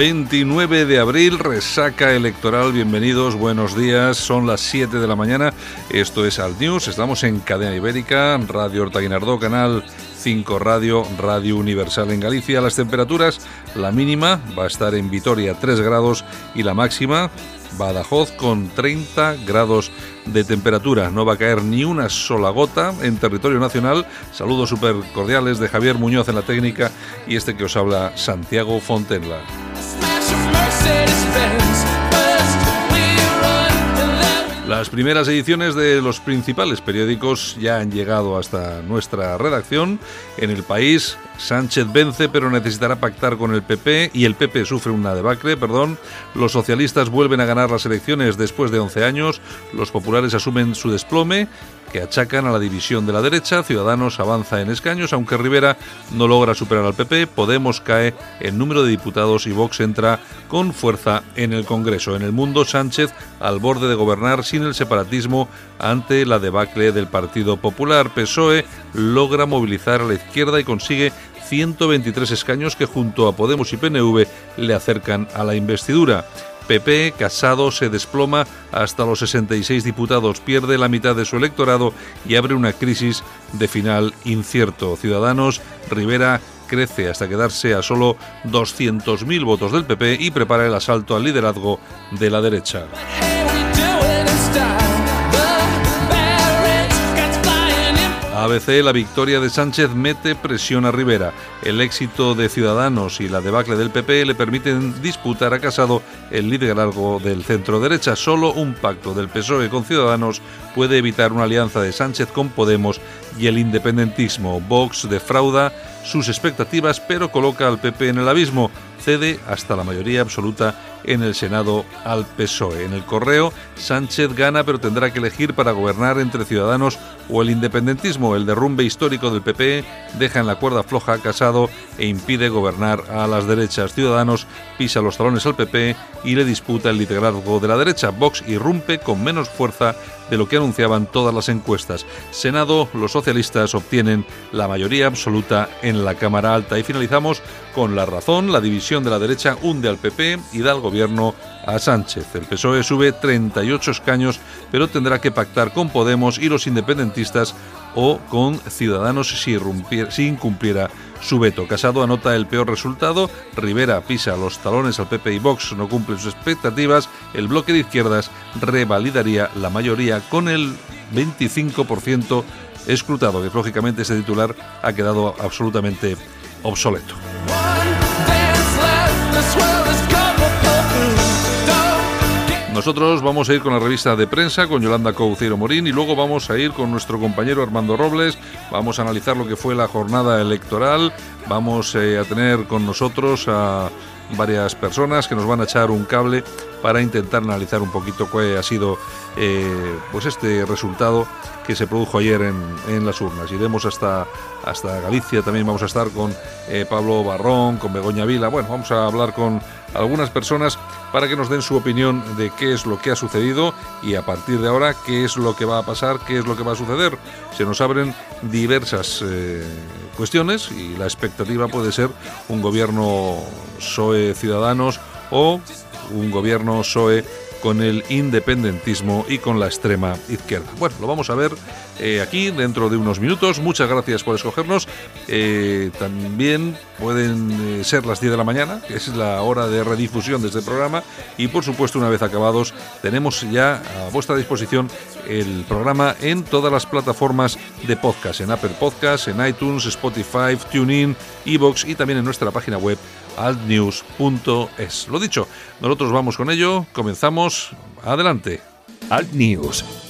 29 de abril, resaca electoral. Bienvenidos, buenos días. Son las 7 de la mañana. Esto es Alt News. Estamos en Cadena Ibérica, Radio Horta Guinardó, Canal 5 Radio, Radio Universal en Galicia. Las temperaturas, la mínima va a estar en Vitoria 3 grados y la máxima Badajoz con 30 grados de temperatura. No va a caer ni una sola gota en territorio nacional. Saludos súper cordiales de Javier Muñoz en la técnica y este que os habla Santiago Fontenla. Las primeras ediciones de los principales periódicos ya han llegado hasta nuestra redacción. En el país, Sánchez vence pero necesitará pactar con el PP y el PP sufre una debacle, perdón. Los socialistas vuelven a ganar las elecciones después de 11 años. Los populares asumen su desplome que achacan a la división de la derecha. Ciudadanos avanza en escaños, aunque Rivera no logra superar al PP. Podemos cae en número de diputados y Vox entra con fuerza en el Congreso. En el mundo, Sánchez al borde de gobernar sin el separatismo ante la debacle del Partido Popular. PSOE logra movilizar a la izquierda y consigue 123 escaños que junto a Podemos y PNV le acercan a la investidura. PP, Casado se desploma hasta los 66 diputados, pierde la mitad de su electorado y abre una crisis de final incierto. Ciudadanos, Rivera crece hasta quedarse a solo 200.000 votos del PP y prepara el asalto al liderazgo de la derecha. ABC, la victoria de Sánchez mete presión a Rivera. El éxito de Ciudadanos y la debacle del PP le permiten disputar a Casado el liderazgo del centro derecha. Solo un pacto del PSOE con Ciudadanos puede evitar una alianza de Sánchez con Podemos y el independentismo. Vox defrauda sus expectativas pero coloca al PP en el abismo. Cede hasta la mayoría absoluta en el Senado al PSOE. En el correo, Sánchez gana pero tendrá que elegir para gobernar entre Ciudadanos o el independentismo. El derrumbe histórico del PP deja en la cuerda floja a Casado e impide gobernar a las derechas. Ciudadanos pisa los talones al PP y le disputa el liderazgo de la derecha. Vox irrumpe con menos fuerza de lo que anunciaban todas las encuestas. Senado, los socialistas obtienen la mayoría absoluta en la Cámara Alta. Y finalizamos con la razón. La división de la derecha hunde al PP y da al gobierno a Sánchez. El PSOE sube 38 escaños, pero tendrá que pactar con Podemos y los independentistas o con Ciudadanos si, incumpliera su veto. Casado anota el peor resultado, Rivera pisa los talones al PP y Vox no cumple sus expectativas, el bloque de izquierdas revalidaría la mayoría con el 25% escrutado, que lógicamente ese titular ha quedado absolutamente obsoleto. Nosotros vamos a ir con la revista de prensa, con Yolanda Couceiro Morín, y luego vamos a ir con nuestro compañero Armando Robles. Vamos a analizar lo que fue la jornada electoral. Vamos eh, a tener con nosotros a varias personas que nos van a echar un cable para intentar analizar un poquito cuál ha sido eh, pues este resultado que se produjo ayer en, en, las urnas. Iremos hasta, hasta Galicia, también vamos a estar con eh, Pablo Barrón, con Begoña Vila. Bueno, vamos a hablar con algunas personas para que nos den su opinión de qué es lo que ha sucedido y a partir de ahora qué es lo que va a pasar, qué es lo que va a suceder. Se nos abren diversas eh, cuestiones y la expectativa puede ser un gobierno PSOE Ciudadanos o un gobierno PSOE con el independentismo y con la extrema izquierda. Bueno, lo vamos a ver eh, aquí dentro de unos minutos. Muchas gracias por escogernos. Eh, también pueden eh, ser las 10 de la mañana, que es la hora de redifusión de este programa. Y por supuesto, una vez acabados, tenemos ya a vuestra disposición el programa en todas las plataformas de podcast, en Apple Podcasts, en iTunes, Spotify, TuneIn, Evox y también en nuestra página web altnews.es. Lo dicho, nosotros vamos con ello, comenzamos, adelante. Alt News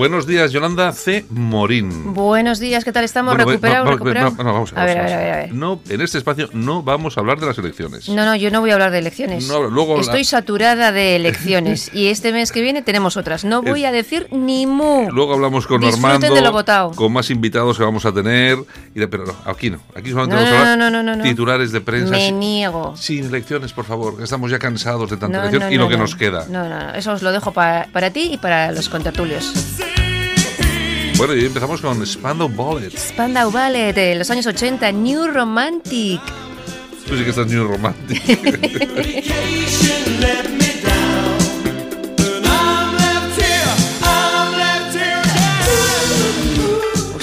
Buenos días, Yolanda C. Morín. Buenos días, ¿qué tal estamos? Bueno, ¿Recuperados? no, vamos a ver, a ver, a ver, a ver. No, en este espacio no vamos a hablar de las elecciones. No, no, yo no voy a hablar de elecciones. No, luego la- Estoy saturada de elecciones y este mes que viene tenemos otras. No voy a decir ni mu. Luego hablamos con Disfruten Armando, de lo votado. con más invitados que vamos a tener. Y de- pero no, aquí no. Aquí solamente No, vamos a hablar no, no, no, no. titulares de prensa. Me sin- niego. Sin elecciones, por favor, estamos ya cansados de tanta No, elección no, y lo no, que no. nos queda. No, no, no, eso os lo dejo pa- para ti y para los contertulios. Bueno, y empezamos con Spandau Ballet. Spandau Ballet de los años 80, New Romantic. Tú sí que estás muy romántico.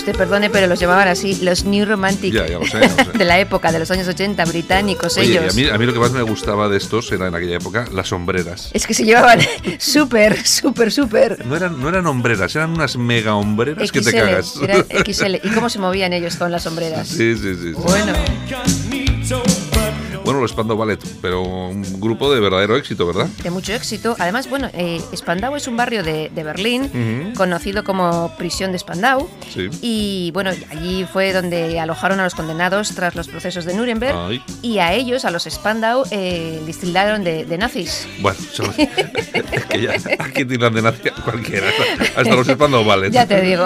Usted perdone, pero los llamaban así, los New Romantic. Ya, ya lo sé, ya lo sé. de la época, de los años 80, británicos Oye, y ellos. a mí, a mí lo que más me gustaba de estos era en aquella época las sombreras. Es que se llevaban súper, súper, súper. No eran, no eran hombreras, eran unas mega hombreras que te cagas. XL, eran XL. ¿Y cómo se movían ellos con las sombreras? Sí, sí, sí. sí. Bueno, Spandau Ballet, pero un grupo de verdadero éxito, ¿verdad? de mucho éxito. Además, bueno, eh, Spandau es un barrio de, de Berlín, conocido como prisión de Spandau. Sí. Y bueno, allí fue donde alojaron a los condenados tras los procesos de Nuremberg. Ay. Y a ellos, a los Spandau, eh, de, de nazis. Bueno, son- es que ya aquí tiran de nazi a cualquiera, hasta, los Spandau Ballet. Ya te digo.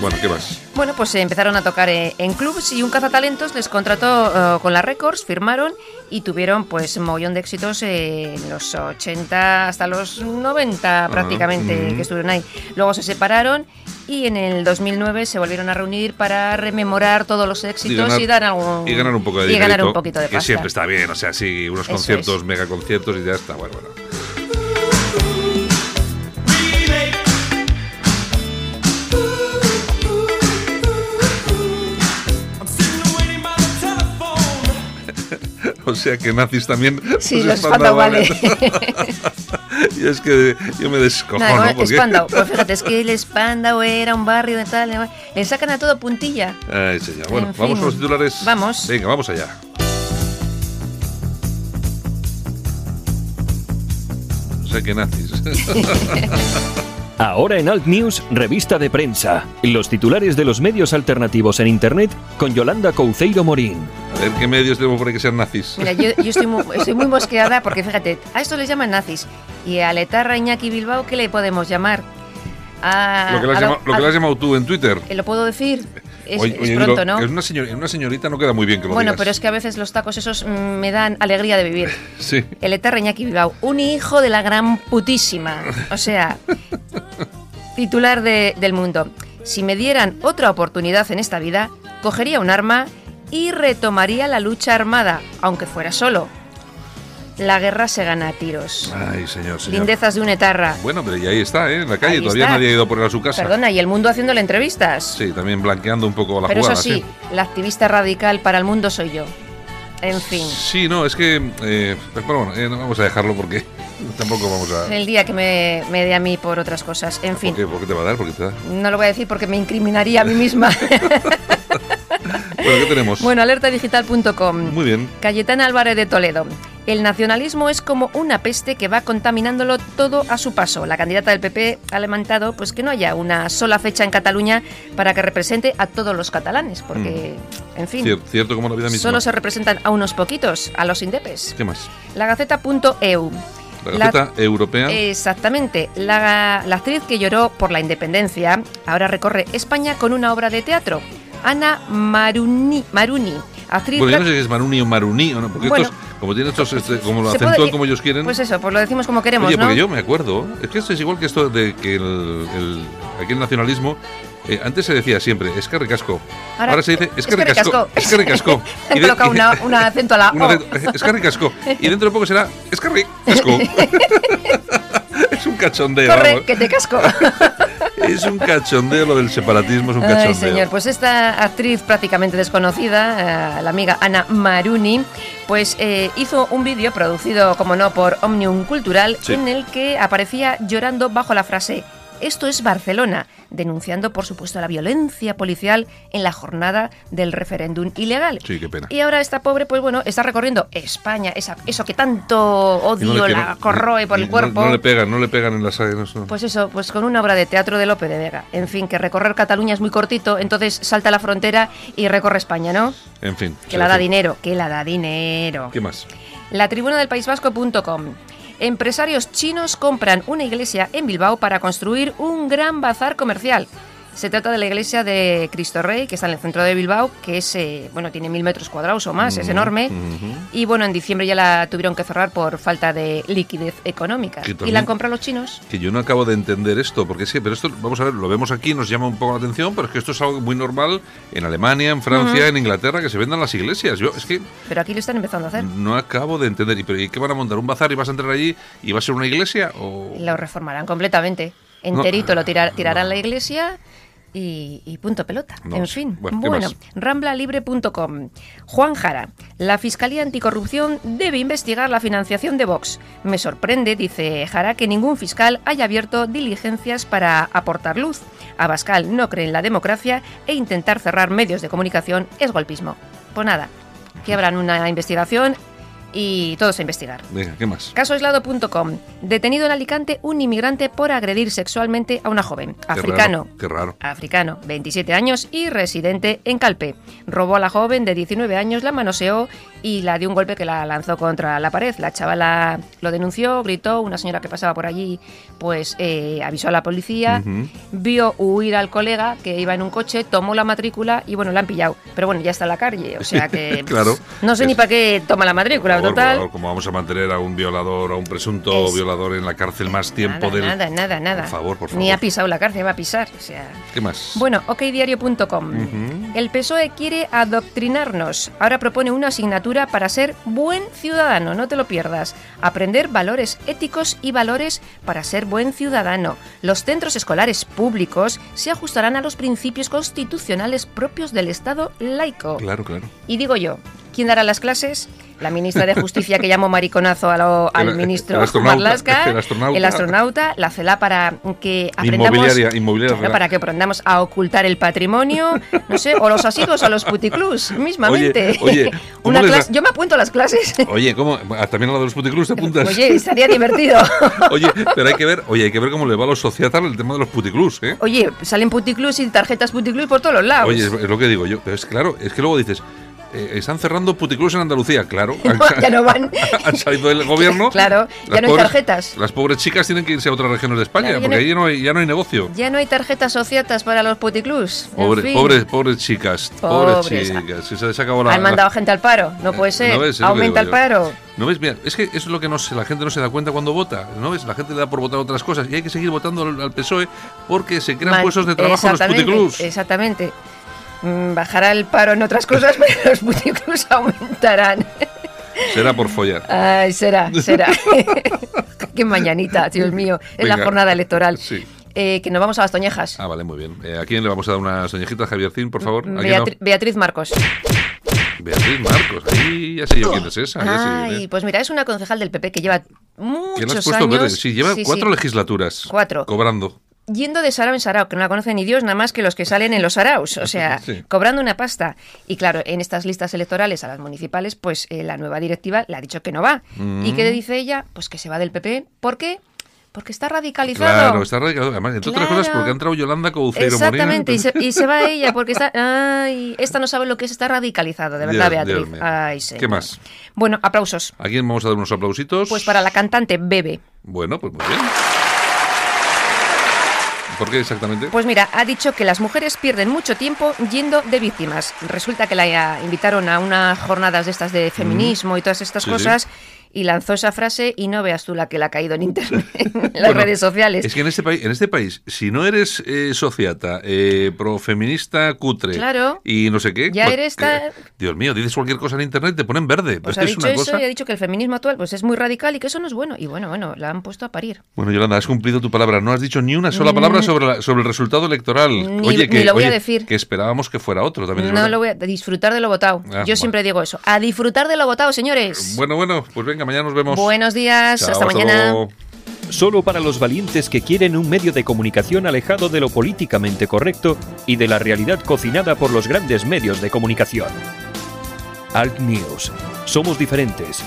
Bueno, ¿qué más? Bueno, pues eh, empezaron a tocar eh, en clubs y un cazatalentos les contrató eh, con la Records, firmaron y tuvieron pues un mogollón de éxitos en los 80 hasta los 90 prácticamente ujú. que estuvieron ahí. Luego se separaron y en el 2009 se volvieron a reunir para rememorar todos los éxitos y, dar algún y ganar un poco de y ganar un poquito de que pasta. siempre está bien, o sea, sí, unos Eso conciertos, es. mega conciertos y ya está, bueno, bueno. O sea que nazis también. Sí, los los Spandau Spandau Ballet. y es que yo me descojono. Nada, porque- Spandau. Pues fíjate, es que el Spandau era un barrio de tal. Le sacan a todo puntilla. Ay, señor. Bueno, En vamos fin. con los titulares. Vamos. Venga, vamos allá. O sea que nazis. Ahora en Alt News, revista de prensa. Los titulares de los medios alternativos en Internet con Yolanda Couceiro Morín. A ver qué medios tenemos por ahí que sean nazis. Mira, yo, yo estoy, muy, estoy muy mosqueada porque fíjate, a esto les llaman nazis. Y a Letarra Iñaki Bilbao, ¿qué le podemos llamar? A, lo que le has a llamado, lo que le has llamado tú en Twitter. eh, ¿Lo puedo decir? Es, Oye, es oye, pronto, digo, ¿no? es una, señor- una señorita no queda muy bien que lo Bueno, digas. pero es que a veces los tacos esos mm, me dan alegría de vivir. Sí. El Etarra Iñaki Bilbao, un hijo de la gran putísima. O sea, titular de- del mundo. Si me dieran otra oportunidad en esta vida, cogería un arma y retomaría la lucha armada, aunque fuera solo. La guerra se gana a tiros. Ay, señor, señor. Lindezas de un etarra. Bueno, pero y ahí está, ¿eh? En la calle. Ahí Todavía está. nadie ha ido por él a su casa. Perdona, y el mundo haciéndole entrevistas. Sí, también blanqueando un poco la Pero jugada. eso sí, la activista radical para el mundo soy yo. En fin, Sí, no, es que. eh, pero bueno, eh, no vamos a dejarlo porque tampoco vamos a. el día que me, me dé a mí por otras cosas. En fin, ¿Por qué, ¿Por qué te va a dar? ¿Por qué te da? no lo voy a decir porque me incriminaría a mí misma. Bueno, ¿qué tenemos? bueno, alertadigital.com. Muy bien. Cayetana Álvarez de Toledo. El nacionalismo es como una peste que va contaminándolo todo a su paso. La candidata del PP ha lamentado pues, que no haya una sola fecha en Cataluña para que represente a todos los catalanes, porque, en fin, Cier- cierto como la vida misma. solo se representan a unos poquitos, a los indepes. ¿Qué más? La Gaceta.eu. La La- Gaceta Europea. Exactamente. La, la actriz que lloró por la independencia ahora recorre España con una obra de teatro. Ana Maruni, Maruni actriz... Bueno, yo no sé si es Maruni o Maruní, o no, porque Bueno. estos, como tienen estos, este, como lo puede- acentúan como ellos quieren. Pues eso, pues lo decimos como queremos, Oye, ¿no? porque yo me acuerdo, es que esto es igual que esto de que el, el- aquí el nacionalismo, eh, antes se decía siempre, es que recasco. Ahora, se dice, es que recasco. Es que recasco. Han colocado una- un acento a la O. Es que recasco. Y dentro de poco será, es que recasco. es un cachondeo, Corre, vamos. que te casco. Es un cachondeo lo del separatismo, es un Ay, cachondeo. señor, pues esta actriz prácticamente desconocida, eh, la amiga Ana Maruni, pues eh, hizo un vídeo producido, como no, por Omnium Cultural, Sí. en el que aparecía llorando bajo la frase esto es Barcelona, denunciando por supuesto la violencia policial en la jornada del referéndum ilegal. Sí, qué pena. Y ahora esta pobre, pues bueno, está recorriendo España, esa, eso que tanto odio no la corroe por el cuerpo. No, le pegan, no le pegan en las arenas. no. Pues eso, pues con una obra de teatro de Lope de Vega. En fin, que recorrer Cataluña es muy cortito, entonces salta la frontera y recorre España, ¿no? En fin. Que la da fin. dinero, que la da dinero. ¿Qué más? La tribuna del País Vasco.com. Empresarios chinos compran una iglesia en Bilbao para construir un gran bazar comercial. Se trata de la iglesia de Cristo Rey, que está en el centro de Bilbao, que es, eh, bueno, tiene mil metros cuadrados o más, es enorme. Y bueno, en diciembre ya la tuvieron que cerrar por falta de liquidez económica. Y la han comprado los chinos. Que yo no acabo de entender esto, porque que, pero esto, vamos a ver, lo vemos aquí, nos llama un poco la atención, pero es que esto es algo muy normal en Alemania, en Francia, en Inglaterra, que se vendan las iglesias. Yo es que Pero aquí lo están empezando a hacer. no acabo de entender. ¿Y, pero, ¿y qué van a montar? ¿Un bazar y vas a entrar allí y va a ser una iglesia? O... Lo reformarán completamente. Enterito lo tirar- tirarán la iglesia y, y punto pelota. No en fin. Bueno, ramblalibre.com. Juan Jara. La Fiscalía Anticorrupción debe investigar la financiación de Vox. Me sorprende, dice Jara, que ningún fiscal haya abierto diligencias para aportar luz. Abascal no cree en la democracia e intentar cerrar medios de comunicación es golpismo. Pues nada, que habrán una investigación y todos a investigar. Venga, ¿qué más? Casoaislado.com. Detenido en Alicante un inmigrante por agredir sexualmente a una joven. Qué Africano. raro, Qué raro. Africano, 27 años y residente en Calpe. Robó a la joven de 19 años, la manoseó y la dio un golpe que la lanzó contra la pared. La chavala lo denunció, gritó, una señora que pasaba por allí pues eh, avisó a la policía, vio huir al colega que iba en un coche, tomó la matrícula y bueno, la han pillado. Pero bueno, ya está en la calle, o sea que Claro. no sé ni para qué toma la matrícula, favor, total. por favor, ¿Cómo vamos a mantener a un violador, a un presunto Es- violador en la cárcel más tiempo nada, del... nada, nada, nada. Por favor, por favor. Ni ha pisado la cárcel, va a pisar. O sea. ¿Qué más? Bueno, okdiario.com. Ujú. El PSOE quiere adoctrinarnos. Ahora propone una asignatura para ser buen ciudadano, no te lo pierdas. Aprender valores éticos y valores para ser buen ciudadano. Los centros escolares públicos se ajustarán a los principios constitucionales propios del Estado laico. Claro, claro. Y digo yo, ¿quién dará las clases? La ministra de Justicia que llamó mariconazo a lo- al El- ministro el astronauta, Marlaska, el astronauta. el astronauta, la CELA para que aprendamos... Inmobiliaria, inmobiliaria Claro, para que aprendamos a ocultar el patrimonio, no sé, o los asidos a los puticlus, mismamente. Oye, oye, ¿cómo Una clase- Yo me apunto a las clases. Oye, ¿cómo? Ah, ¿También a la de los puticlus te apuntas? Oye, estaría divertido. Oye, pero hay que ver, oye, hay que ver cómo le va a los societas el tema de los puticlus, ¿eh? Oye, salen puticlus y tarjetas puticlus por todos los lados. Oye, es lo que digo yo. Pero es claro, es que luego dices, eh, están cerrando puticlus en Andalucía, claro. No, ya no van. Han salido del gobierno. Claro, ya Las no hay tarjetas. Las pobres chicas tienen que irse a otras regiones de España, Claro, porque no- ahí no hay, ya no hay negocio. Ya no hay tarjetas societas para los puticlus. En Pobre, fin. pobres, pobres chicas, pobres, Pobres. chicas. Si se les acabó la, Han mandado gente al paro. No puede ser. Aumenta el paro. ¿No ves? Mira, es que eso es lo que no se- la gente no se da cuenta cuando vota. ¿No ves? La gente le da por votar otras cosas y hay que seguir votando al, al PSOE porque se crean Man- puestos de trabajo en los puticlus. Exactamente. Mm, Bajará el paro en otras cosas, pero los puticlus aumentarán. Será por follar. Ay, será, será. Qué mañanita, Dios mío. Es la Venga. jornada electoral. Sí. Eh, que nos vamos a las Toñejas. Ah, vale, muy bien. Eh, ¿A quién le vamos a dar una soñejita, Javiercín, por favor? Beatriz Marcos. Beatriz Marcos. Ahí ya sé yo quién es esa. ya sé quién Ay, es. pues mira, es una concejal del PP que lleva ¿Quién has muchos puesto años. verde? Sí, lleva Sí, cuatro sí. legislaturas. Cuatro. Cobrando. Yendo de sarao en sarao, que no la conoce ni Dios, nada más que los que salen en los saraos, o sea, Sí. cobrando una pasta. Y claro, en estas listas electorales a las municipales, pues eh, la nueva directiva le ha dicho que no va. Mm. ¿Y qué dice ella? Pues que se va del PP. ¿Por qué? Porque está radicalizado. Claro, está radicado. Además, entre otras cosas, porque ha entrado Yolanda Couceiro Exactamente, y se, y se va ella porque está... Ay, esta no sabe lo que es estar radicalizado, de verdad, Dios- Beatriz. Ay, señor. ¿Qué más? Bueno, aplausos. ¿A quién vamos a dar unos aplausitos? Pues para la cantante Bebe. Bueno, pues muy bien. ¿Por qué exactamente? Pues mira, ha dicho que las mujeres pierden mucho tiempo yendo de víctimas. Resulta que la invitaron a unas jornadas de estas de feminismo y todas estas Sí, cosas. Y lanzó esa frase y no veas tú la que le ha caído en internet, en las Bueno, redes sociales. Es que en este país, en este país, si no eres eh, sociata, eh, profeminista cutre Claro. y no sé qué, Ya pues, eres tan- Dios mío, dices cualquier cosa en internet te ponen verde. Pues Es ha es dicho una eso cosa. y ha dicho que el feminismo actual pues es muy radical y que eso no es bueno. Y bueno, bueno, la han puesto a parir. Bueno, Yolanda, has cumplido tu palabra. No has dicho ni una sola palabra sobre, la- sobre el resultado electoral. Mm. Ni- oye, que, ni lo voy a decir. que esperábamos que fuera otro también. No lo voy a disfrutar de lo votado. Ah, Yo bueno. siempre digo eso. A disfrutar de lo votado, señores. Bueno, bueno, pues venga, mañana nos vemos. Buenos días, Chao, hasta mañana. luego. Solo para los valientes que quieren un medio de comunicación alejado de lo políticamente correcto y de la realidad cocinada por los grandes medios de comunicación. Alt News. Somos diferentes.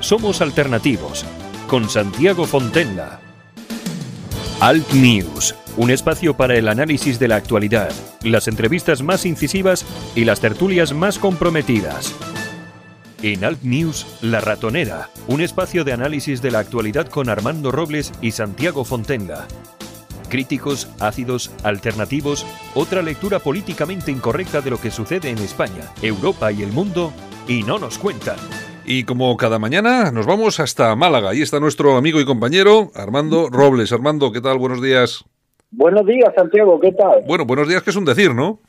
Somos alternativos. Con Santiago Fontenla. Alt News. Un espacio para el análisis de la actualidad, las entrevistas más incisivas y las tertulias más comprometidas. En Alt News, La Ratonera, un espacio de análisis de la actualidad con Armando Robles y Santiago Fontenga. Críticos, ácidos, alternativos, otra lectura políticamente incorrecta de lo que sucede en España, Europa y el mundo, y no nos cuentan. Y como cada mañana, nos vamos hasta Málaga. Ahí está nuestro amigo y compañero Armando Robles. Armando, ¿qué tal? Buenos días. Buenos días, Santiago, ¿qué tal? Bueno, buenos días, que es un decir, ¿no?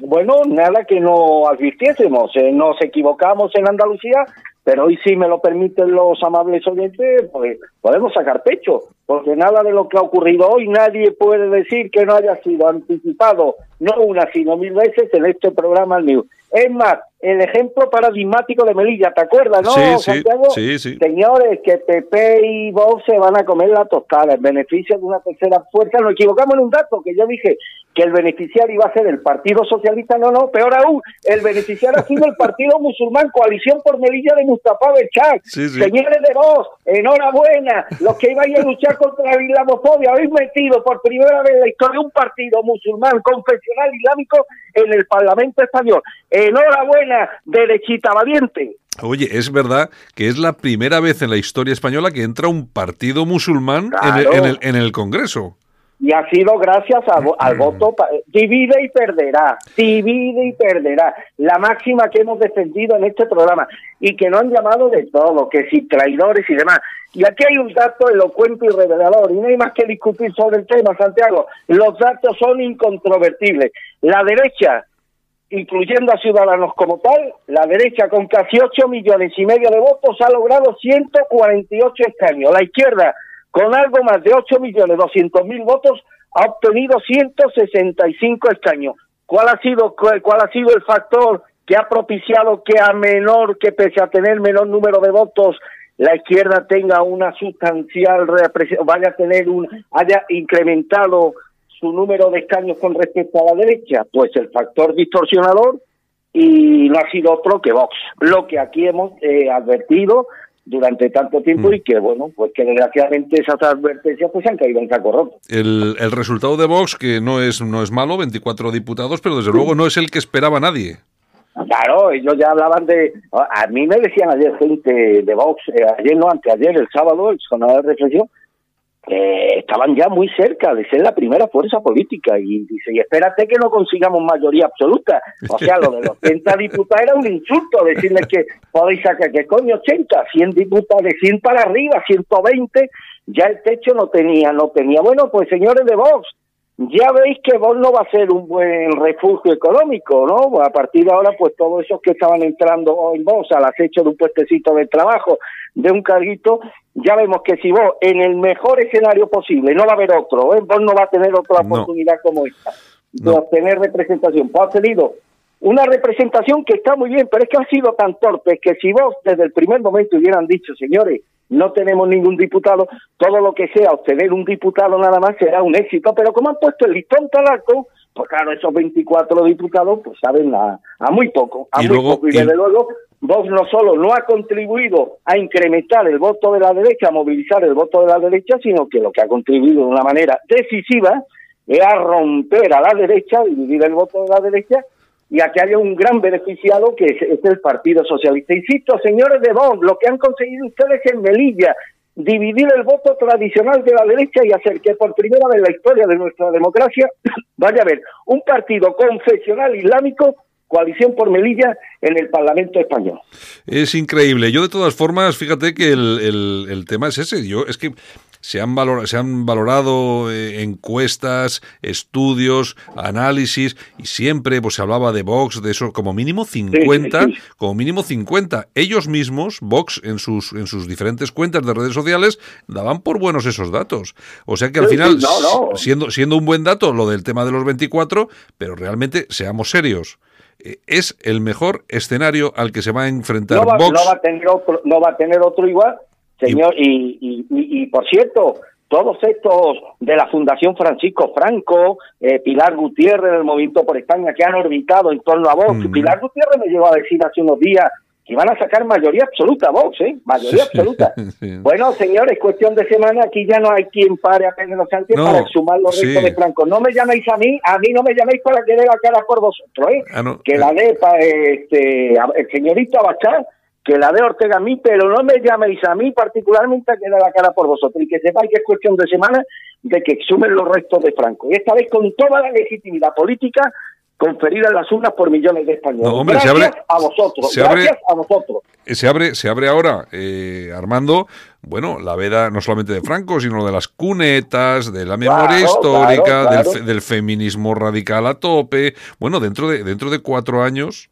Bueno, nada que no advirtiésemos, eh, nos equivocamos en Andalucía, pero hoy sí me lo permiten los amables oyentes, pues podemos sacar pecho, porque nada de lo que ha ocurrido hoy nadie puede decir que no haya sido anticipado, no una, sino mil veces en este programa News. Es más, el ejemplo paradigmático de Melilla, ¿te acuerdas, no, Sí, sí, Santiago? sí, sí. Señores, que PP y Vox se van a comer la tostada en beneficio de una tercera fuerza. Nos equivocamos en un dato, que yo dije que el beneficiario iba a ser el Partido Socialista. No, no, peor aún, el beneficiario ha sido el Partido Musulmán, Coalición por Melilla de Mustafa Bechak. Sí, sí. Señores de Vox, enhorabuena. Los que iban a luchar contra la islamofobia, habéis metido por primera vez en la historia un partido musulmán, confesional, islámico en el Parlamento Español. Enhorabuena, derechita valiente. Oye, es verdad que es la primera vez en la historia española que entra un partido musulmán en, el, en el- en el Congreso. Y ha sido gracias a al voto. Divide y perderá. Divide y perderá. La máxima que hemos defendido en este programa. Y que no han llamado de todo, que si traidores y demás. Y aquí hay un dato elocuente y revelador. Y no hay más que discutir sobre el tema, Santiago. Los datos son incontrovertibles. La derecha, incluyendo a Ciudadanos como tal, la derecha con casi 8 millones y medio de votos ha logrado 148 escaños. La izquierda, con algo más de 8 millones 200 mil votos, ha obtenido 165 escaños. ¿Cuál ha sido cuál, ha sido el factor que ha propiciado que a menor, que pese a tener menor número de votos, la izquierda tenga una sustancial vaya a tener un, haya incrementado su número de escaños con respecto a la derecha? Pues el factor distorsionador y no ha sido otro que Vox. Lo que aquí hemos eh, advertido durante tanto tiempo Mm. y que, bueno, pues que desgraciadamente esas advertencias pues se han caído en saco roto. El, el resultado de Vox, que no es, no es malo, 24 diputados, pero desde luego no es el que esperaba nadie. Claro, ellos ya hablaban de... A mí me decían ayer gente de Vox, eh, ayer no, anteayer, el sábado, el jornada de reflexión, que estaban ya muy cerca de ser la primera fuerza política y dice, y espérate que no consigamos mayoría absoluta. O sea, lo de los 80 diputados era un insulto, decirles que podéis sacar, que coño 80, 100 diputados, de 100 para arriba, 120, ya el techo no tenía, no tenía. Bueno, pues señores de Vox, ya veis que Vox no va a ser un buen refugio económico, ¿no? A partir de ahora, pues todos esos que estaban entrando en Vox al acecho de un puestecito de trabajo, de un carguito, ya vemos que si Vox, en el mejor escenario posible, no va a haber otro, ¿eh? Vox no va a tener otra No. oportunidad como esta, de No. obtener representación. Pues ha tenido una representación que está muy bien, pero es que ha sido tan torpe que si vos desde el primer momento hubieran dicho, señores, no tenemos ningún diputado, todo lo que sea obtener un diputado nada más será un éxito, pero como han puesto el listón tan alto, pues claro, esos 24 diputados pues saben a, a muy poco, a Y muy luego- poco, y y- desde luego Vox no solo no ha contribuido a incrementar el voto de la derecha, a movilizar el voto de la derecha, sino que lo que ha contribuido de una manera decisiva es a romper a la derecha, dividir el voto de la derecha y a que haya un gran beneficiado que es, es el Partido Socialista. Insisto, señores de Vox, lo que han conseguido ustedes en Melilla, dividir el voto tradicional de la derecha y hacer que por primera vez en la historia de nuestra democracia vaya a haber un partido confesional islámico coalición por Melilla en el Parlamento español. Es increíble. Yo, de todas formas, fíjate que el, el- tema es ese. Yo, es que se han, valor- se han valorado eh, encuestas, estudios, análisis, y siempre pues, se hablaba de Vox, de eso, como mínimo 50, sí, sí. como mínimo 50. Ellos mismos, Vox, en sus, en sus diferentes cuentas de redes sociales, daban por buenos esos datos. O sea que al final, sí, no, no. siendo, siendo un buen dato lo del tema de los 24, pero realmente seamos serios. eh, Es el mejor escenario al que se va a enfrentar no va, Vox. no va a tener otro, no va a tener otro igual, señor. Y, y, y, y, por cierto, todos estos de la Fundación Francisco Franco, eh, Pilar Gutiérrez del Movimiento por España, que han orbitado en torno a Vox. Mm. Pilar Gutiérrez me llegó a decir hace unos días que iban a sacar mayoría absoluta Vox, ¿eh? Mayoría absoluta. Sí. Bueno, señores, cuestión de semana, aquí ya no hay quien pare a Pedro Sánchez No, para exhumar los sí. restos de Franco. No me llaméis a mí, a mí no me llaméis para que dé la cara por vosotros, ¿eh? Ah, no, que eh. la dé pa- este, el señorito Abachar, que la dé Ortega a mí, pero no me llaméis a mí particularmente a que dé la cara por vosotros y que sepáis que es cuestión de semana de que exhumen los restos de Franco. Y esta vez con toda la legitimidad política conferida en las urnas por millones de españoles. No, hombre, se gracias abre- a vosotros, se abre- gracias a vosotros. Eh, Se abre, se abre ahora, eh, Armando, bueno, la veda no solamente de Franco, sino de las cunetas, de la memoria Claro, histórica, claro, Del, claro. fe- del feminismo radical a tope. Bueno, dentro de, dentro de cuatro años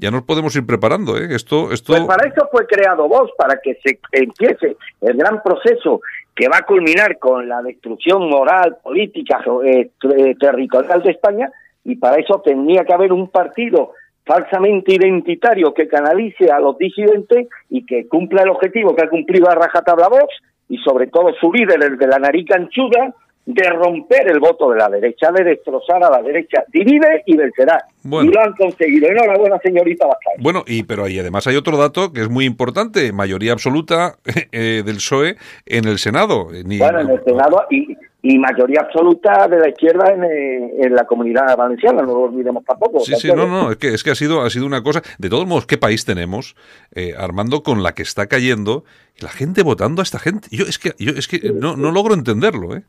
ya nos podemos ir preparando, ¿eh? Esto, esto. Pues para eso fue creado Vox, para que se empiece el gran proceso que va a culminar con la destrucción moral, política, eh, ter- territorial de España, y para eso tendría que haber un partido falsamente identitario que canalice a los disidentes y que cumpla el objetivo que ha cumplido a rajatabla Vox, y sobre todo su líder, el de la nariz canchuda, de romper el voto de la derecha, de destrozar a la derecha. Divide y vencerá. Bueno. Y lo han conseguido. Enhorabuena, señorita Bascal. Bueno, y pero ahí además hay otro dato que es muy importante, mayoría absoluta eh, del PSOE en el Senado. Eh, Ni- Bueno, en el Senado y, y mayoría absoluta de la izquierda en, eh, en la comunidad valenciana, no lo olvidemos tampoco. Sí, ¿de sí, no, no, es que, es que ha sido, ha sido una cosa. De todos modos, ¿qué país tenemos, eh, Armando, con la que está cayendo y la gente votando a esta gente? Yo es que, yo es que no, no logro entenderlo, ¿eh?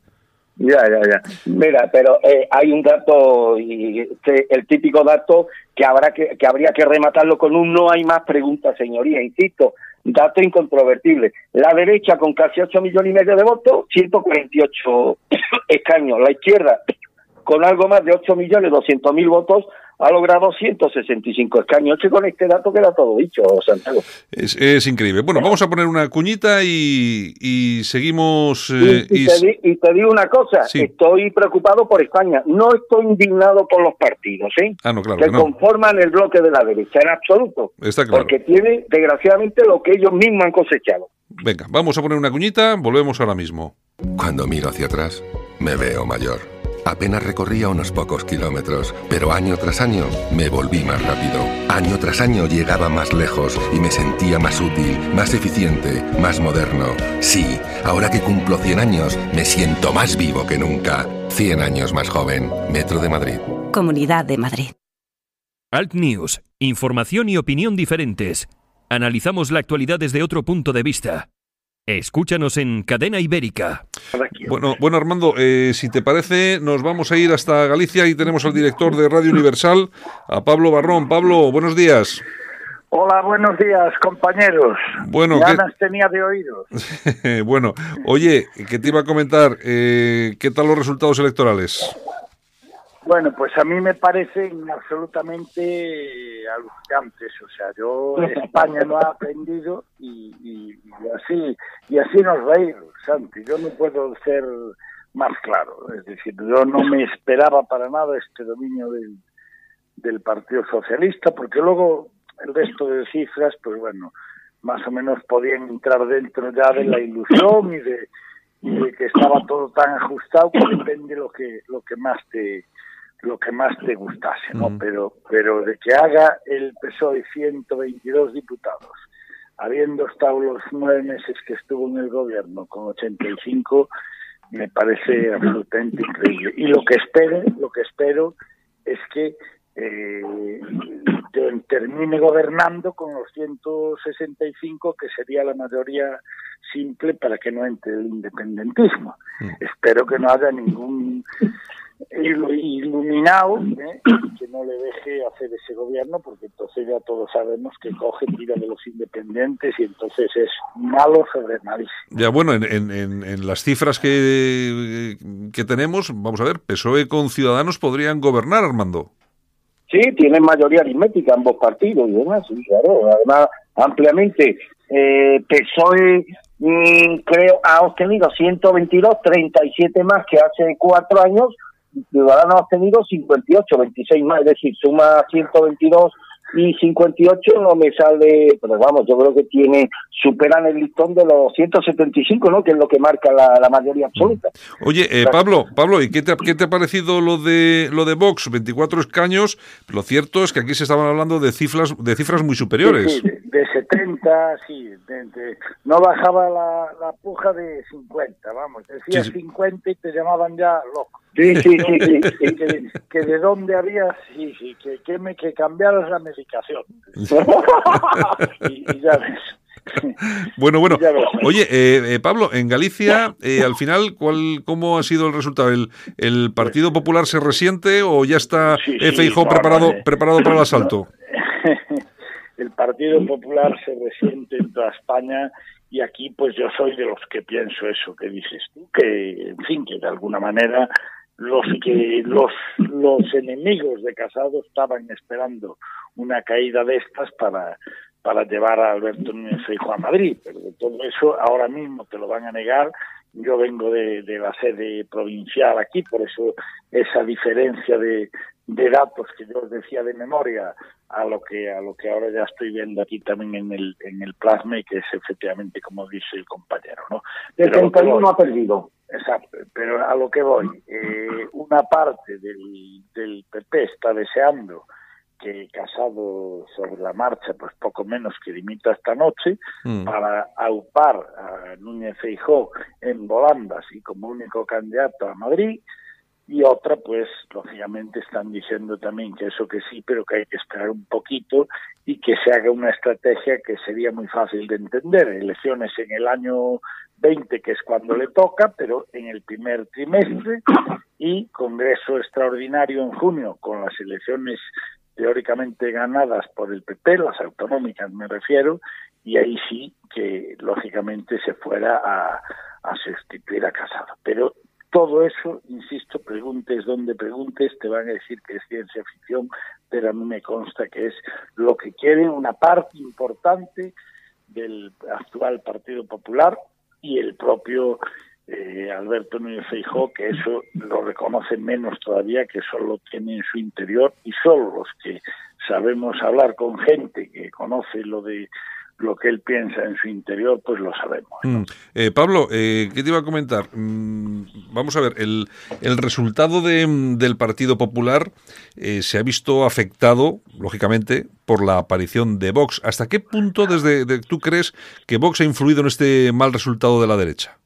Ya, ya, ya. Mira, pero eh, hay un dato, y que- el típico dato que habrá que, que habría que rematarlo con un no hay más preguntas, señoría, insisto, dato incontrovertible. La derecha con casi 8 millones y medio de votos, 148 escaños. La izquierda con algo más de 8 millones 200 mil votos ha logrado 165 escaños. Que con este dato queda todo dicho, Santiago. Es, es increíble. Bueno, vamos a poner una cuñita y, y seguimos. eh, y, y y te s- di- y te digo una cosa, Sí. estoy preocupado por España. No estoy indignado con los partidos, ¿sí? Ah, no, claro que que no. conforman el bloque de la derecha, en absoluto. Está claro. Porque tiene, desgraciadamente, lo que ellos mismos han cosechado. Venga, vamos a poner una cuñita, volvemos ahora mismo. Cuando miro hacia atrás, me veo mayor. Apenas recorría unos pocos kilómetros, pero año tras año me volví más rápido. Año tras año llegaba más lejos y me sentía más útil, más eficiente, más moderno. Sí, ahora que cumplo 100 años, me siento más vivo que nunca. 100 años más joven. Metro de Madrid. Comunidad de Madrid. Alt News, información y opinión diferentes. Analizamos la actualidad desde otro punto de vista. Escúchanos en Cadena Ibérica. Bueno, bueno Armando, eh, si te parece, nos vamos a ir hasta Galicia y tenemos al director de Radio Universal, a Pablo Barrón. Pablo, buenos días. Hola, buenos días, compañeros. Bueno, ya ¿qué- nos tenía de oídos. bueno, oye, ¿qué te iba a comentar? Eh, ¿Qué tal los resultados electorales? Bueno, pues a mí me parecen absolutamente alucinantes. O sea, yo España no ha aprendido y así y así nos va a ir, Santi. Yo no puedo ser más claro. Es decir, yo no me esperaba para nada este dominio del, del Partido Socialista, porque luego el resto de cifras, pues bueno, más o menos podían entrar dentro ya de la ilusión y de, y de que estaba todo tan ajustado que depende lo que lo que más te lo que más te gustase, ¿no? Pero pero de que haga el PSOE 122 diputados, habiendo estado los nueve meses que estuvo en el gobierno con 85, me parece absolutamente increíble. Y lo que espero, lo que espero es que eh, te- termine gobernando con los 165, que sería la mayoría simple para que no entre el independentismo. Mm. Espero que no haya ningún iluminado ¿eh? que no le deje hacer ese gobierno porque entonces ya todos sabemos que coge tira de los independientes y entonces es malo sobre malísimo. Ya, bueno, en, en- en- las cifras que, que tenemos, vamos a ver, PSOE con Ciudadanos podrían gobernar, Armando. Sí, tienen mayoría aritmética ambos partidos y demás, sí, claro. Además, ampliamente, eh, PSOE, mm, creo, ha obtenido 122, 37 más que hace cuatro años, Ciudadanos ha obtenido 58, 26 más, es decir, suma 122 y 58 no me sale, pero vamos, yo creo que tiene, superan el listón de los 175, ¿no? Que es lo que marca la, la mayoría absoluta. Oye, eh, Pablo, Pablo, ¿y qué te, ha- qué te ha parecido lo de lo de Vox? 24 escaños. Lo cierto es que aquí se estaban hablando de cifras de cifras muy superiores. Sí, sí, de, de 70, sí, de- de- no bajaba la, la puja de 50, vamos, decías Sí, sí. 50 y te llamaban ya loco. Sí, sí, sí, que, que de dónde había, sí, sí, que, que me que cambiaras la medicación. Y, y ya ves. Bueno, bueno. Oye, eh, eh, Pablo, en Galicia, eh, al final, ¿cuál, ¿cómo ha sido el resultado? ¿El, el Partido Popular se resiente o ya está Sí, sí, eh, no, preparado, eh. preparado para el asalto? el Partido Popular se resiente en toda España y aquí pues yo soy de los que pienso eso que dices tú, que en fin, que de alguna manera los que los los enemigos de Casado estaban esperando una caída de estas para para llevar a Alberto Núñez Feijóo a Madrid, pero de todo eso ahora mismo te lo van a negar. Yo vengo de, de la sede provincial aquí, por eso esa diferencia de, de datos que yo os decía de memoria a lo que a lo que ahora ya estoy viendo aquí también en el en el plasma y que es efectivamente como dice el compañero, ¿no? 71 voy- ha perdido. Exacto, pero a lo que voy, eh, una parte del, del PP está deseando que Casado sobre la marcha, pues poco menos que dimita esta noche, Mm. para aupar a Núñez Feijó en volandas y como único candidato a Madrid, y otra, pues, lógicamente están diciendo también que eso que sí, pero que hay que esperar un poquito y que se haga una estrategia que sería muy fácil de entender. Elecciones en el año 20, que es cuando le toca, pero en el primer trimestre, y Congreso extraordinario en junio, con las elecciones teóricamente ganadas por el PP, las autonómicas me refiero, y ahí sí que lógicamente se fuera a, a sustituir a Casado. Pero todo eso, insisto, preguntes donde preguntes, te van a decir que es ciencia ficción, pero a mí me consta que es lo que quiere una parte importante del actual Partido Popular y el propio eh, Alberto Núñez Feijóo, que eso lo reconoce menos todavía, que solo tiene en su interior y solo los que sabemos hablar con gente que conoce lo de lo que él piensa en su interior, pues lo sabemos. Mm. Eh, Pablo, eh, ¿qué te iba a comentar? Mm, vamos a ver, el, el resultado de, mm, del Partido Popular eh, se ha visto afectado, lógicamente, por la aparición de Vox. ¿Hasta qué punto desde de- tú crees que Vox ha influido en este mal resultado de la derecha?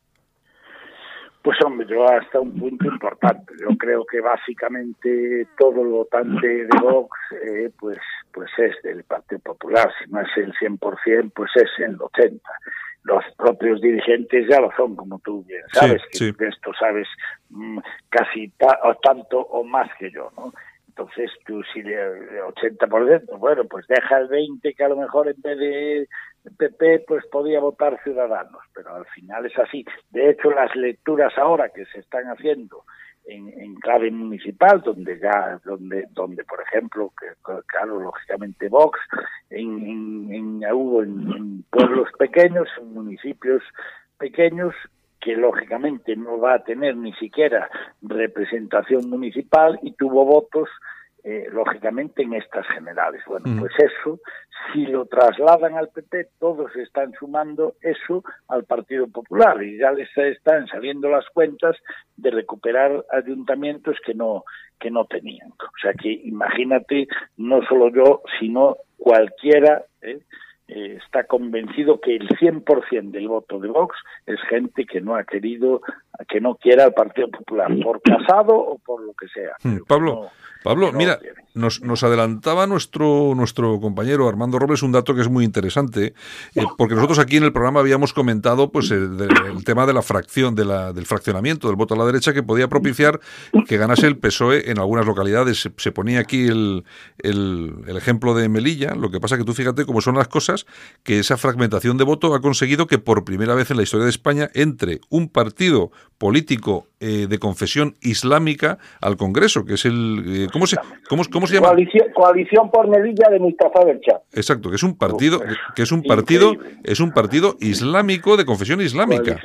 Pues hombre, yo hasta un punto importante. Yo creo que básicamente todo el votante de Vox, eh, pues, pues es del Partido Popular. Si no es el 100%, pues es el 80%. Los propios dirigentes ya lo son, como tú bien Sí, sabes. que sí. de esto sabes mm, casi ta- o tanto o más que yo, ¿no? Entonces tú si le 80%, bueno, pues deja el 20 que a lo mejor en vez de PP pues podía votar Ciudadanos, pero al final es así. De hecho, las lecturas ahora que se están haciendo en, en clave municipal, donde ya, donde, donde por ejemplo, que, claro, lógicamente Vox, en, en, en- en, en pueblos pequeños, en municipios pequeños, que lógicamente no va a tener ni siquiera representación municipal y tuvo votos eh, lógicamente en estas generales. Bueno, Ujú. pues eso, si lo trasladan al PP, todos están sumando eso al Partido Popular y ya les están saliendo las cuentas de recuperar ayuntamientos que no que no tenían. O sea que imagínate, no solo yo, sino cualquiera ¿eh? Eh, está convencido que el 100% del voto de Vox es gente que no ha querido, que no quiera al Partido Popular, por casado o por lo que sea. Mm, Pablo, Pablo, no mira, nos, nos adelantaba nuestro, nuestro compañero Armando Robles un dato que es muy interesante, eh, porque nosotros aquí en el programa habíamos comentado pues el, tema de la fracción, de la, del fraccionamiento del voto a la derecha que podía propiciar que ganase el PSOE en algunas localidades. Se, se ponía aquí el, el, el ejemplo de Melilla, lo que pasa que tú fíjate cómo son las cosas, que esa fragmentación de voto ha conseguido que por primera vez en la historia de España entre un partido político eh, de confesión islámica al Congreso, que es el... eh, ¿cómo, se, cómo, cómo se llama? Coalición, coalición por Melilla de Mustafa Bercha. Exacto, que es un partido, que es un partido, increíble. es un partido islámico de confesión islámica.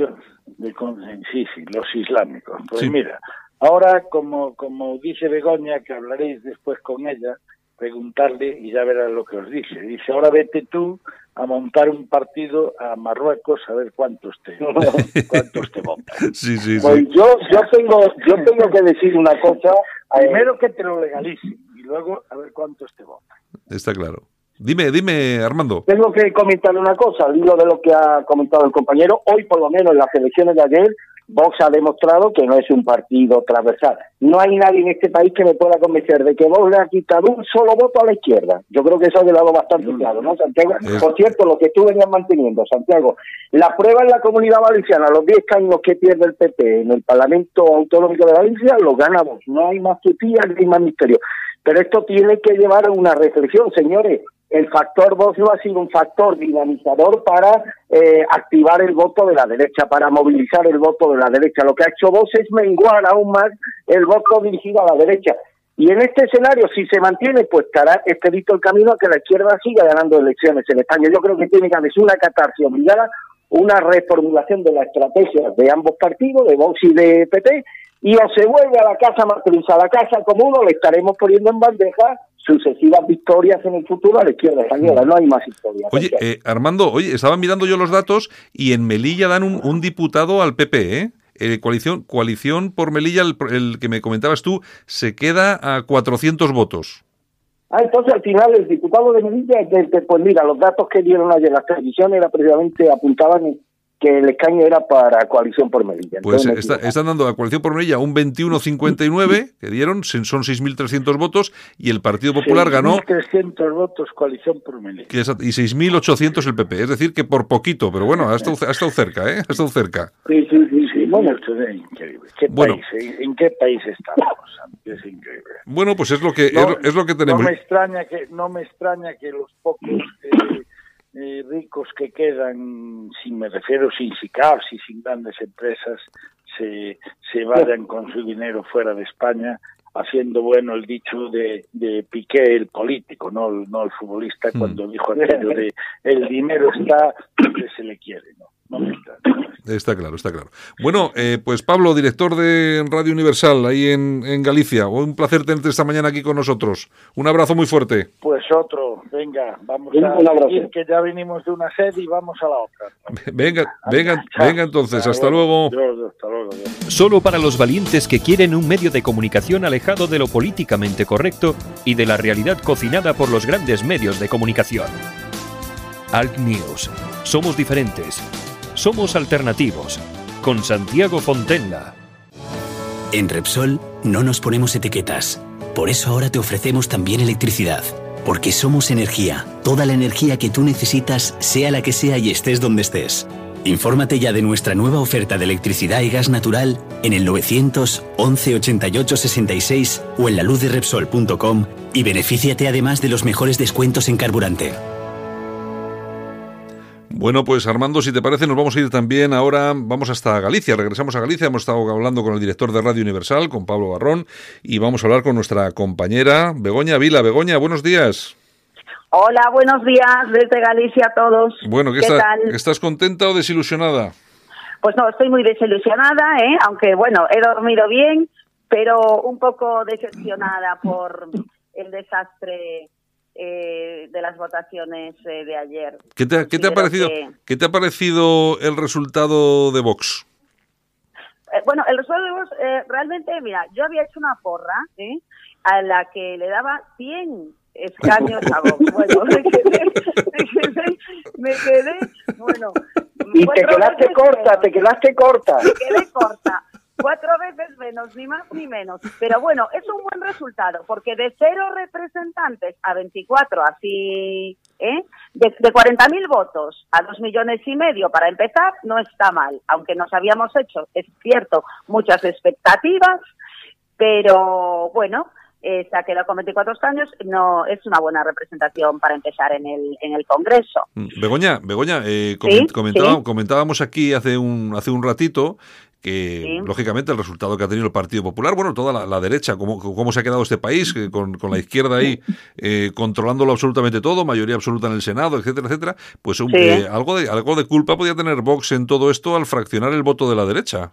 De con- sí, sí, los islámicos. Pues Sí. mira, ahora, como, como dice Begoña, que hablaréis después con ella, preguntarle y ya verás lo que os dice. Dice, ahora vete tú a montar un partido a Marruecos a ver cuántos te, cuántos te votan. Sí, sí, Pues sí. yo, yo tengo, yo tengo que decir una cosa. Primero que te lo legalicen y luego a ver cuántos te votan. Está claro. Dime, dime, Armando. Tengo que comentar una cosa, al hilo de lo que ha comentado el compañero. Hoy, por lo menos en las elecciones de ayer, Vox ha demostrado que no es un partido transversal. No hay nadie en este país que me pueda convencer de que Vox le ha quitado un solo voto a la izquierda. Yo creo que eso ha quedado bastante claro, ¿no, Santiago? Por cierto, lo que tú venías manteniendo, Santiago, la prueba en la Comunidad Valenciana, los 10 años que pierde el PP en el Parlamento Autonómico de Valencia, lo gana Vox. No hay más tutía, ni más misterio. Pero esto tiene que llevar a una reflexión, señores. El factor no ha sido un factor dinamizador para eh, activar el voto de la derecha, para movilizar el voto de la derecha. Lo que ha hecho Vox es menguar aún más el voto dirigido a la derecha. Y en este escenario, si se mantiene, pues estará expedito el camino a que la izquierda siga ganando elecciones en España. Yo creo que tiene que haber una catarsis obligada, una reformulación de la estrategia de ambos partidos, de Vox y de PP, y o se vuelve a la casa matriz, a la casa común, o le estaremos poniendo en bandeja sucesivas victorias en el futuro a la izquierda española. No hay más historia. Oye, eh, Armando, oye, estaba mirando yo los datos y en Melilla dan un, un diputado al PP, ¿eh? Eh, coalición, coalición por Melilla, el, el que me comentabas tú, se queda a 400 votos. Ah, entonces al final el diputado de Melilla, pues mira, los datos que dieron ayer las televisiones era precisamente apuntaban que el escaño era para coalición por Melilla. Pues Entonces, está- están dando a coalición por Melilla un 21,59 que dieron, son 6.300 votos y el Partido Popular ganó 300 votos coalición por Melilla. y 6.800 el PP. Es decir, que por poquito, pero bueno, ha estado, ha estado cerca, ¿eh? Ha estado cerca. Sí, sí, sí, sí. Bueno, Esto es increíble. ¿Qué Bueno. país, en, qué país estamos? Es increíble. Bueno, pues es lo que, No, es, lo- es lo que tenemos. No me extraña que, no me extraña que los pocos eh, eh, ricos que quedan, si me refiero sin SICAPs y sin grandes empresas, se, se vayan con su dinero fuera de España, haciendo bueno el dicho de, de Piqué, el político, no, el- no el futbolista, Mm. cuando dijo aquello de el dinero está donde se le quiere. No. Está claro, está claro. Bueno, eh, pues Pablo, director de Radio Universal, ahí en, en Galicia. Un placer tenerte esta mañana aquí con nosotros. Un abrazo muy fuerte. Pues otro, venga, vamos a decir que ya venimos de una sede y vamos a la otra. Venga, venga, Chao. venga entonces. Hasta luego. Dios, hasta luego. Dios. Solo para los valientes que quieren un medio de comunicación alejado de lo políticamente correcto y de la realidad cocinada por los grandes medios de comunicación. Alt News. Somos diferentes. Somos alternativos. Con Santiago Fontenla. En Repsol no nos ponemos etiquetas. Por eso ahora te ofrecemos también electricidad. Porque somos energía. Toda la energía que tú necesitas, sea la que sea y estés donde estés. Infórmate ya de nuestra nueva oferta de electricidad y gas natural en el 900 11 88 66 o en la luz de Repsol.com y benefíciate además de los mejores descuentos en carburante. Bueno, pues Armando, si te parece, nos vamos a ir también ahora, vamos hasta Galicia, regresamos a Galicia, hemos estado hablando con el director de Radio Universal, con Pablo Barrón, y vamos a hablar con nuestra compañera Begoña Vila. Begoña, buenos días. Hola, buenos días desde Galicia a todos. Bueno, ¿qué, ¿Qué está- tal? ¿estás contenta o desilusionada? Pues no, estoy muy desilusionada, ¿eh? aunque bueno, he dormido bien, pero un poco decepcionada por el desastre eh, de las votaciones eh, de ayer. ¿Qué te, qué te ha parecido, que- qué te ha parecido el resultado de Vox? Eh, bueno, el resultado de Vox, eh, realmente, mira, yo había hecho una porra ¿eh? a la que le daba 100 escaños a Vox. Bueno, me quedé, me quedé, me quedé, bueno. y te quedaste corta, te quedaste corta. me quedé corta. Cuatro veces menos, ni más ni menos. Pero bueno, es un buen resultado, porque de cero representantes a 24, así, ¿eh? De, de 40.000 votos a dos millones y medio para empezar, no está mal. Aunque nos habíamos hecho, es cierto, muchas expectativas, pero bueno, eh, se ha quedado con 24 años, no es una buena representación para empezar en el, en el Congreso. Mm, Begoña, Begoña, eh, Sí, coment- comentaba- sí. comentábamos aquí hace un, hace un ratito que, Sí. lógicamente, el resultado que ha tenido el Partido Popular, bueno, toda la, la derecha, cómo, cómo se ha quedado este país, que con, con la izquierda ahí eh, controlándolo absolutamente todo, mayoría absoluta en el Senado, etcétera, etcétera, pues un- Sí. eh, algo, de, algo de culpa podía tener Vox en todo esto al fraccionar el voto de la derecha.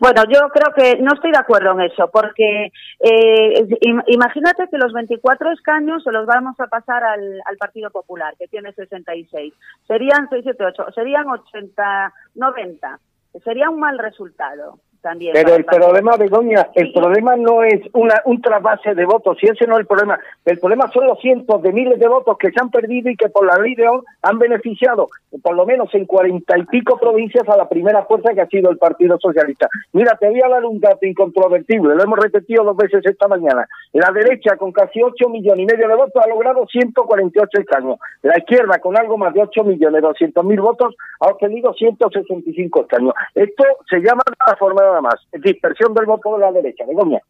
Bueno, yo creo que no estoy de acuerdo en eso, porque eh, im- imagínate que los 24 escaños se los vamos a pasar al, al Partido Popular, que tiene 66. Serían 6, 7, 8, serían 80, 90. Sería un mal resultado también. Pero el problema, Begoña, el problema no es una, un trasvase de votos, y ese no es el problema. El problema son los cientos de miles de votos que se han perdido y que por la ley de hoy han beneficiado, por lo menos en cuarenta y pico provincias, a la primera fuerza que ha sido el Partido Socialista. Mira, te voy a dar un dato incontrovertible, lo hemos repetido dos veces esta mañana. La derecha, con casi 8 millones y medio de votos, ha logrado 148 escaños. La izquierda, con algo más de 8 millones 200 mil votos, ha obtenido 165 escaños. Esto se llama la forma nada más, dispersión del voto de la derecha. Begoña.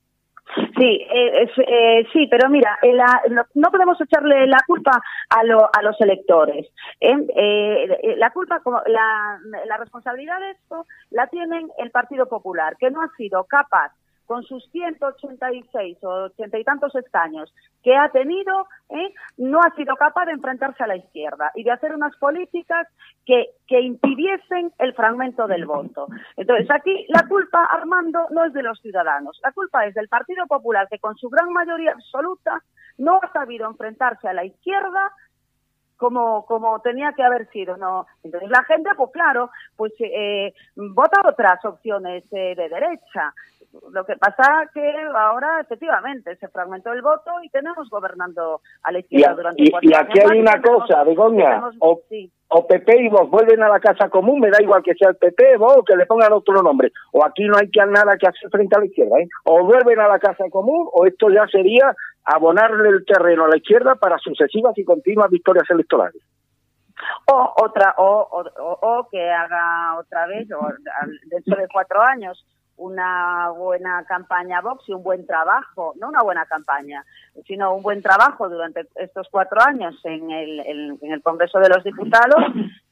Sí, eh, eh, sí, pero mira, eh, la- no, podemos echarle la culpa a, lo- a los electores. ¿eh? Eh, la culpa, la, la responsabilidad de esto la tienen el Partido Popular, que no ha sido capaz con sus 186 o 80 y tantos escaños que ha tenido, ¿eh? no ha sido capaz de enfrentarse a la izquierda y de hacer unas políticas que, que impidiesen el fragmento del voto. Entonces, aquí la culpa, Armando, no es de los ciudadanos, la culpa es del Partido Popular, que con su gran mayoría absoluta no ha sabido enfrentarse a la izquierda como, como tenía que haber sido, ¿no? Entonces la gente, pues claro, pues eh, vota otras opciones eh, de derecha. Lo que pasa que ahora efectivamente se fragmentó el voto y tenemos gobernando a la izquierda durante y- cuatro y aquí hay una tenemos- cosa, Begoña, tenemos- o, sí. o PP y vos vuelven a la casa común, me da igual que sea el PP, vos, o que le pongan otro nombre, o aquí no hay que nada que hacer frente a la izquierda, ¿eh? o vuelven a la casa común, o esto ya sería abonarle el terreno a la izquierda para sucesivas y continuas victorias electorales. o otra o, o, o- o que haga otra vez o dentro de cuatro años una buena campaña Vox y un buen trabajo, no una buena campaña, sino un buen trabajo durante estos cuatro años en el, en- el Congreso de los Diputados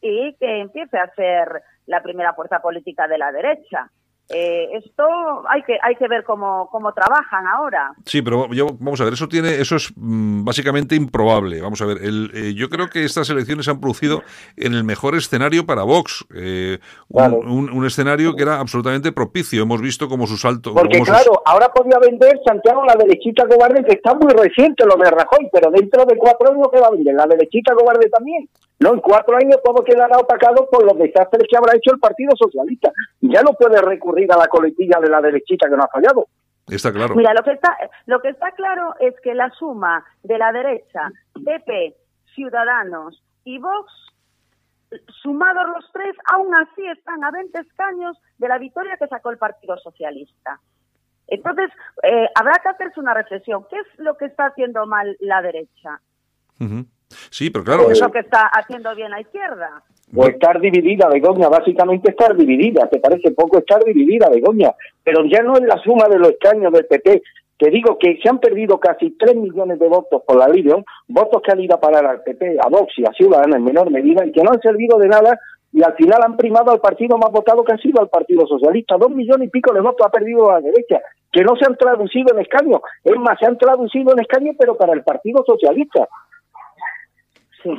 y que empiece a ser la primera fuerza política de la derecha. Eh, esto hay que hay que ver cómo, cómo trabajan ahora. Sí, pero yo, vamos a ver, eso tiene, eso es mm, básicamente improbable. Vamos a ver, el, eh, yo creo que estas elecciones se han producido en el mejor escenario para Vox, eh, un, un- un escenario que era absolutamente propicio. Hemos visto como su salto, Porque sus- claro, ahora podía vender Santiago la derechita cobarde, que está muy reciente lo de Rajoy, pero dentro de cuatro años, ¿qué va a vender? La derechita cobarde también. No, en cuatro años todo quedará opacado por los desastres que habrá hecho el Partido Socialista. Ya no puede recurrir a la coletilla de la derechita que no ha fallado. está claro. Mira, lo que está, lo que está claro es que la suma de la derecha, PP, Ciudadanos y Vox, sumados los tres, aún así están a 20 escaños de la victoria que sacó el Partido Socialista. Entonces, eh, habrá que hacerse una reflexión. ¿Qué es lo que está haciendo mal la derecha? Sí, pero claro, ¿Qué es- es lo que está haciendo bien la izquierda? O estar dividida, Begoña, básicamente estar dividida. ¿Te parece poco estar dividida, Begoña? Pero ya no es la suma de los escaños del PP. Te digo que se han perdido casi 3 millones de votos por la Lideon, votos que han ido a parar al PP, a Vox y a Ciudadanos en menor medida, y que no han servido de nada, y al final han primado al partido más votado que ha sido el Partido Socialista. Dos millones y pico de votos ha perdido la derecha, que no se han traducido en escaños. Es más, se han traducido en escaños, pero para el Partido Socialista. Sí,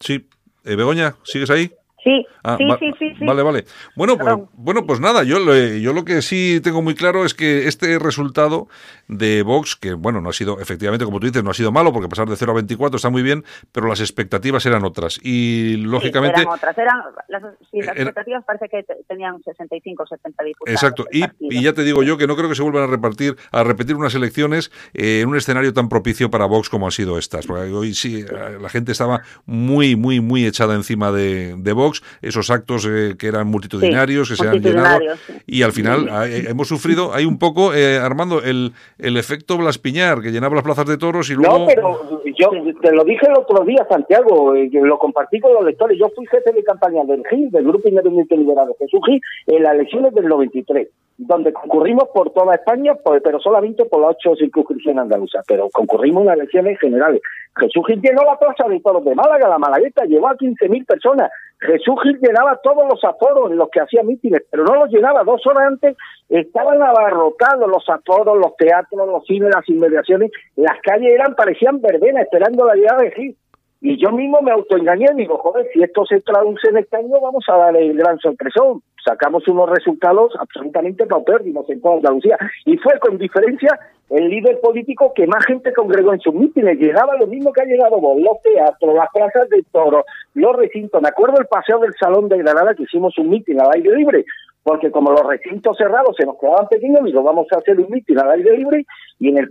sí. Eh, Begoña, ¿sigues ahí? Sí, Ah, sí, va- sí, sí, sí. Vale, vale. Bueno, pues, bueno, pues nada, yo, lo- yo lo que sí tengo muy claro es que este resultado de Vox, que bueno, no ha sido, efectivamente, como tú dices, no ha sido malo, porque pasar de 0 a 24 está muy bien, pero las expectativas eran otras. Y lógicamente... Sí, eran otras. Eran, las, sí, las Era- expectativas parece que te- tenían 65 70 diputados. Exacto, y, y ya te digo yo que no creo que se vuelvan a repartir, a repetir unas elecciones eh, en un escenario tan propicio para Vox como han sido estas. Porque hoy sí, eh, la gente estaba muy, muy, muy echada encima de, de Vox Vox, esos actos eh, que eran multitudinarios, que se han llenado, sí. y al final eh, hemos sufrido, hay un poco, eh, Armando, el, el efecto Blas Piñar, que llenaba las plazas de toros y luego... No, pero yo te lo dije el otro día, Santiago, eh, lo compartí con los lectores. Yo fui jefe de campaña del GIL, del Grupo Independiente Liberado Jesús Gil, en las elecciones del 93, donde concurrimos por toda España, pero solamente por las ocho circunscripciones andaluzas, pero concurrimos en las elecciones generales. Jesús Gil llenó la plaza de toros de Málaga, la Malagueta, llevó a 15.000 personas. Jesús Gil llenaba todos los aforos los que hacía mítines, pero no los llenaba. Dos horas antes estaban abarrotados los aforos, los teatros, los cines, las inmediaciones. Las calles eran, parecían verbenas, esperando la llegada de Gil. Y yo mismo me autoengañé y digo, joder, si esto se traduce en este año, vamos a dar el gran sorpresón. Sacamos unos resultados absolutamente paupérrimos en toda Andalucía. Y fue con diferencia el líder político que más gente congregó en sus mítines. Llegaba lo mismo que ha llegado vos, los teatros, las plazas de toros, los recintos. Me acuerdo el paseo del Salón de Granada que hicimos un mítin al aire libre porque como los recintos cerrados se nos quedaban pequeños, digo, vamos a hacer un mitin al aire libre y en el